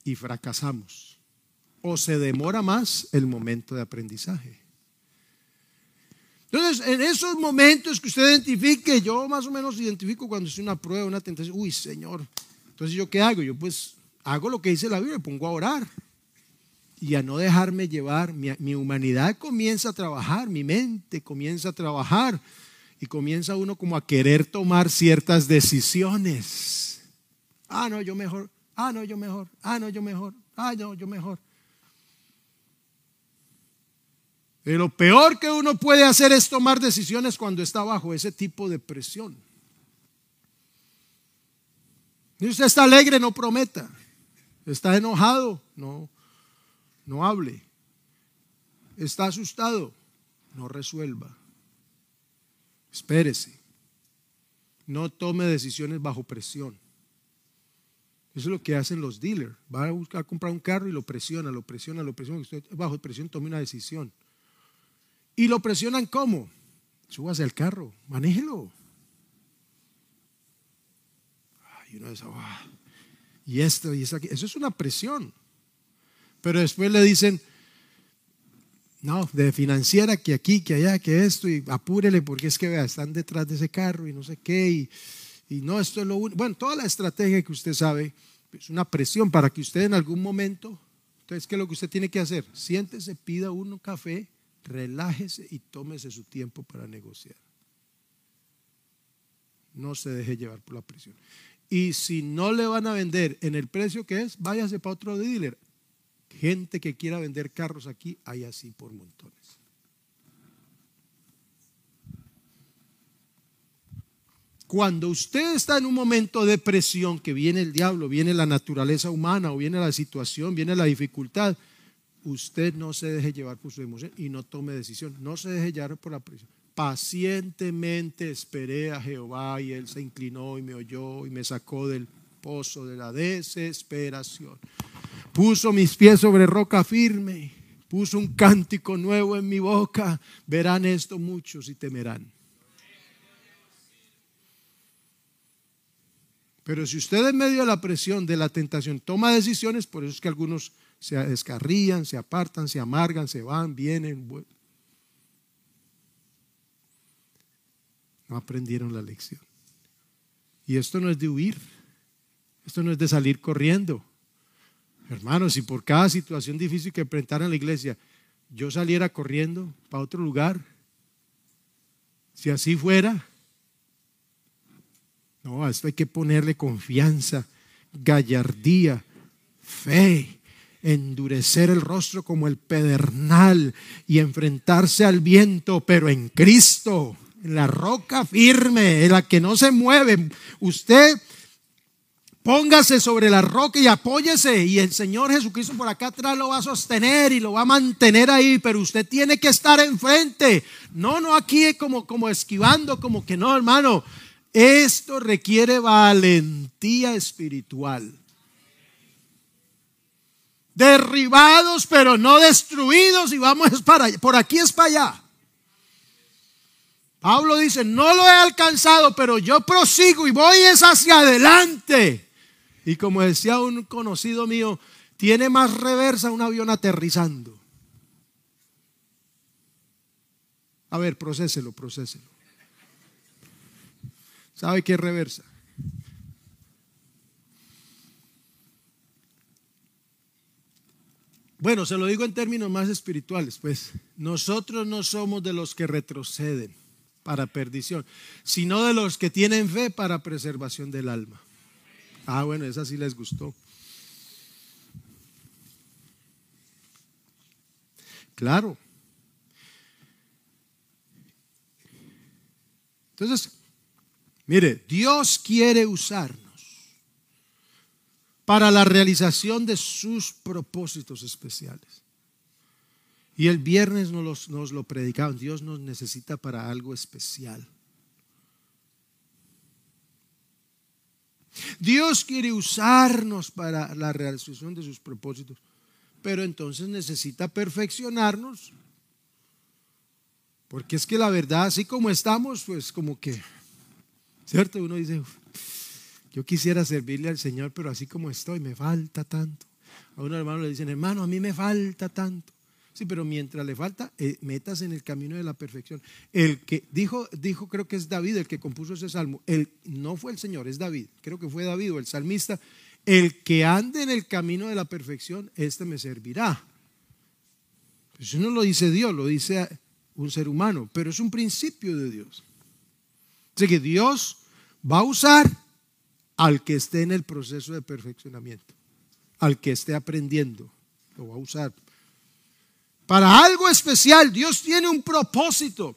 y fracasamos. O se demora más el momento de aprendizaje. Entonces, en esos momentos que usted identifique, yo más o menos identifico cuando es una prueba, una tentación, uy, Señor, entonces yo qué hago? Yo pues hago lo que dice la Biblia, pongo a orar y a no dejarme llevar. Mi, humanidad comienza a trabajar, mi mente comienza a trabajar y comienza uno como a querer tomar ciertas decisiones. Ah, no, yo mejor. Ah, no, yo mejor. Ah, no, yo mejor. Ah, no, yo mejor. Pero lo peor que uno puede hacer es tomar decisiones cuando está bajo ese tipo de presión. Si usted está alegre, no prometa. Está enojado, no, no hable. Está asustado, no resuelva. Espérese. No tome decisiones bajo presión. Eso es lo que hacen los dealers. Va a buscar comprar un carro y lo presiona, lo presiona, lo presiona. Usted bajo presión tome una decisión. ¿Y lo presionan cómo? Súbase al carro, manéjelo. Y uno dice, y esto y eso, eso es una presión. Pero después le dicen, no, de financiera, que aquí, que allá, que esto, y apúrele porque es que vea, están detrás de ese carro y no sé qué, y, y no, esto es lo único. Bueno, toda la estrategia que usted sabe es una presión para que usted en algún momento, entonces, ¿qué es lo que usted tiene que hacer? Siéntese, pida uno café relájese y tómese su tiempo para negociar. No se deje llevar por la presión. Y si no le van a vender en el precio que es, váyase para otro dealer. Gente que quiera vender carros aquí, hay así por montones. Cuando usted está en un momento de presión, que viene el diablo, viene la naturaleza humana o viene la situación, viene la dificultad, usted no se deje llevar por su emoción y no tome decisión. No se deje llevar por la presión. Pacientemente esperé a Jehová y él se inclinó y me oyó y me sacó del pozo de la desesperación. Puso mis pies sobre roca firme, puso un cántico nuevo en mi boca. Verán esto muchos y temerán. Pero si usted en medio de la presión, de la tentación, toma decisiones, por eso es que algunos se descarrían, se apartan, se amargan, se van, vienen. No aprendieron la lección. Y esto no es de huir, esto no es de salir corriendo. Hermanos, si por cada situación difícil que enfrentara en la iglesia yo saliera corriendo para otro lugar, si así fuera, no, a esto hay que ponerle confianza, gallardía, fe endurecer el rostro como el pedernal y enfrentarse al viento, pero en Cristo, en la roca firme, en la que no se mueve. Usted póngase sobre la roca y apóyese y el Señor Jesucristo por acá atrás lo va a sostener y lo va a mantener ahí, pero usted tiene que estar enfrente. No, no aquí como, como esquivando, como que no, hermano. Esto requiere valentía espiritual derribados pero no destruidos y vamos para allá. por aquí es para allá. Pablo dice, no lo he alcanzado, pero yo prosigo y voy es hacia adelante. Y como decía un conocido mío, tiene más reversa un avión aterrizando. A ver, procéselo, procéselo. ¿Sabe qué es reversa? Bueno, se lo digo en términos más espirituales, pues nosotros no somos de los que retroceden para perdición, sino de los que tienen fe para preservación del alma. Ah, bueno, esa sí les gustó. Claro. Entonces, mire, Dios quiere usarnos para la realización de sus propósitos especiales. Y el viernes nos, nos lo predicaban, Dios nos necesita para algo especial. Dios quiere usarnos para la realización de sus propósitos, pero entonces necesita perfeccionarnos Porque es que la verdad, así como estamos, pues como que, ¿cierto? Uno dice, yo quisiera servirle al Señor, pero así como estoy, me falta tanto. A un hermano le dicen, hermano, a mí me falta tanto. Sí, pero mientras le falta, eh, metas en el camino de la perfección. El que dijo, dijo, creo que es David el que compuso ese salmo. El, no fue el Señor, es David. Creo que fue David o el salmista. El que ande en el camino de la perfección, este me servirá. Eso no lo dice Dios, lo dice un ser humano, pero es un principio de Dios. Así que Dios va a usar al que esté en el proceso de perfeccionamiento, al que esté aprendiendo, lo va a usar para algo especial. Dios tiene un propósito.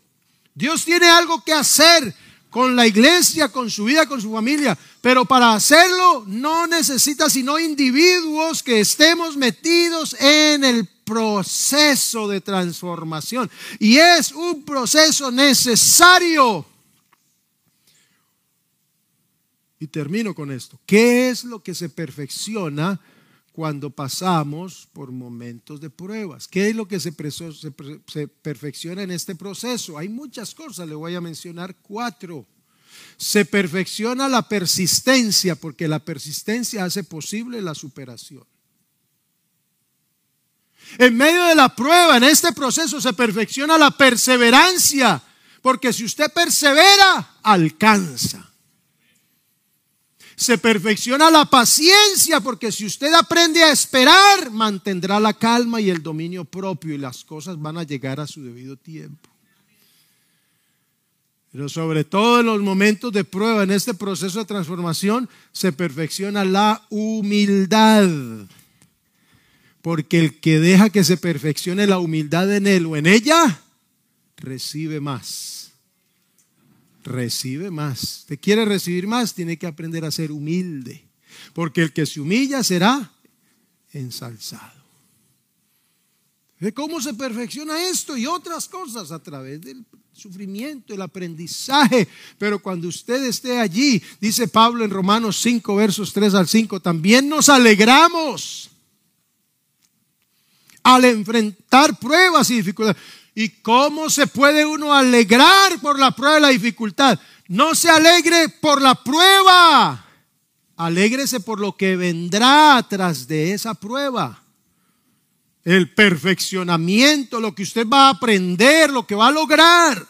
Dios tiene algo que hacer con la iglesia, con su vida, con su familia. Pero para hacerlo no necesita sino individuos que estemos metidos en el proceso de transformación. Y es un proceso necesario. Y termino con esto. ¿Qué es lo que se perfecciona? Cuando pasamos por momentos de pruebas. ¿Qué es lo que se, perfecciona en este proceso? Hay muchas cosas, le voy a mencionar cuatro. Se perfecciona la persistencia, porque la persistencia hace posible la superación. En medio de la prueba, en este proceso, se perfecciona la perseverancia, porque si usted persevera, alcanza se perfecciona la paciencia, porque si usted aprende a esperar, mantendrá la calma y el dominio propio y las cosas van a llegar a su debido tiempo. Pero sobre todo en los momentos de prueba, en este proceso de transformación, se perfecciona la humildad. Porque el que deja que se perfeccione la humildad en él o en ella, recibe más recibe más. ¿Te quiere recibir más? Tiene que aprender a ser humilde. Porque el que se humilla será ensalzado. ¿Cómo se perfecciona esto y otras cosas? A través del sufrimiento, el aprendizaje. Pero cuando usted esté allí, dice Pablo en Romanos 5, versos 3 al 5, también nos alegramos al enfrentar pruebas y dificultades. ¿Y cómo se puede uno alegrar por la prueba y la dificultad? No se alegre por la prueba. Alégrese por lo que vendrá tras de esa prueba. El perfeccionamiento, lo que usted va a aprender, lo que va a lograr.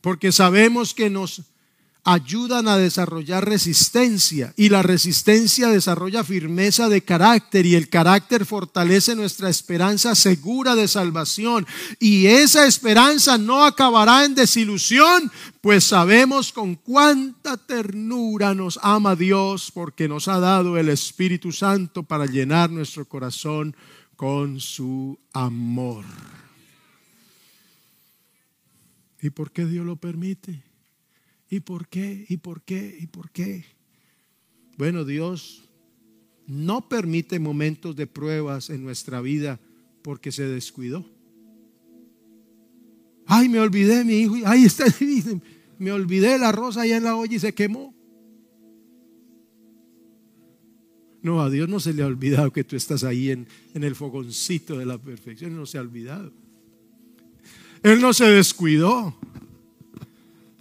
Porque sabemos que nos ayudan a desarrollar resistencia y la resistencia desarrolla firmeza de carácter y el carácter fortalece nuestra esperanza segura de salvación y esa esperanza no acabará en desilusión, pues sabemos con cuánta ternura nos ama Dios porque nos ha dado el Espíritu Santo para llenar nuestro corazón con su amor. ¿Y por qué Dios lo permite? ¿Y por qué? ¿Y por qué? ¿Y por qué? Bueno, Dios no permite momentos de pruebas en nuestra vida porque se descuidó. Ay, me olvidé mi hijo. Ay, está. Me olvidé la rosa allá en la olla y se quemó. No, a Dios no se le ha olvidado que tú estás ahí en, en el fogoncito de la perfección. No se ha olvidado. Él no se descuidó.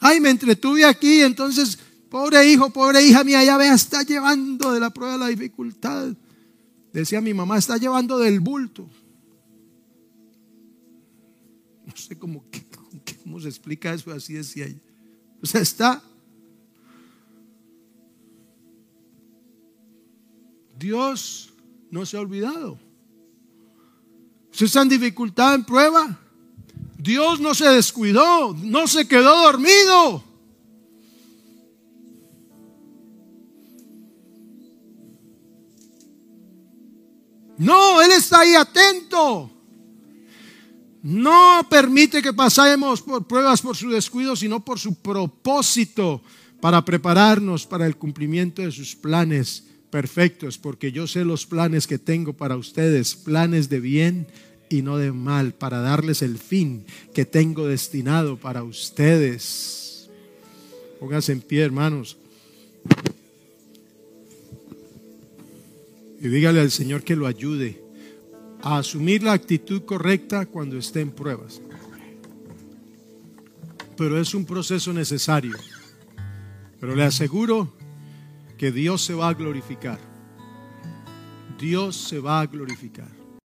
Ay, me entretuve aquí, entonces, pobre hijo, pobre hija mía, ya vea, está llevando de la prueba la dificultad. Decía mi mamá, está llevando del bulto. No sé cómo, cómo se explica eso, así decía ella. O sea, está Dios no se ha olvidado. ¿Usted está en dificultad, en prueba? Dios no se descuidó, no se quedó dormido. No, Él está ahí atento. No permite que pasemos por pruebas por su descuido, sino por su propósito para prepararnos para el cumplimiento de sus planes perfectos, porque yo sé los planes que tengo para ustedes, planes de bien y no de mal, para darles el fin que tengo destinado para ustedes. Pónganse en pie, hermanos. Y dígale al Señor que lo ayude a asumir la actitud correcta cuando esté en pruebas. pero es un proceso necesario. Pero le aseguro que Dios se va a glorificar. Dios se va a glorificar.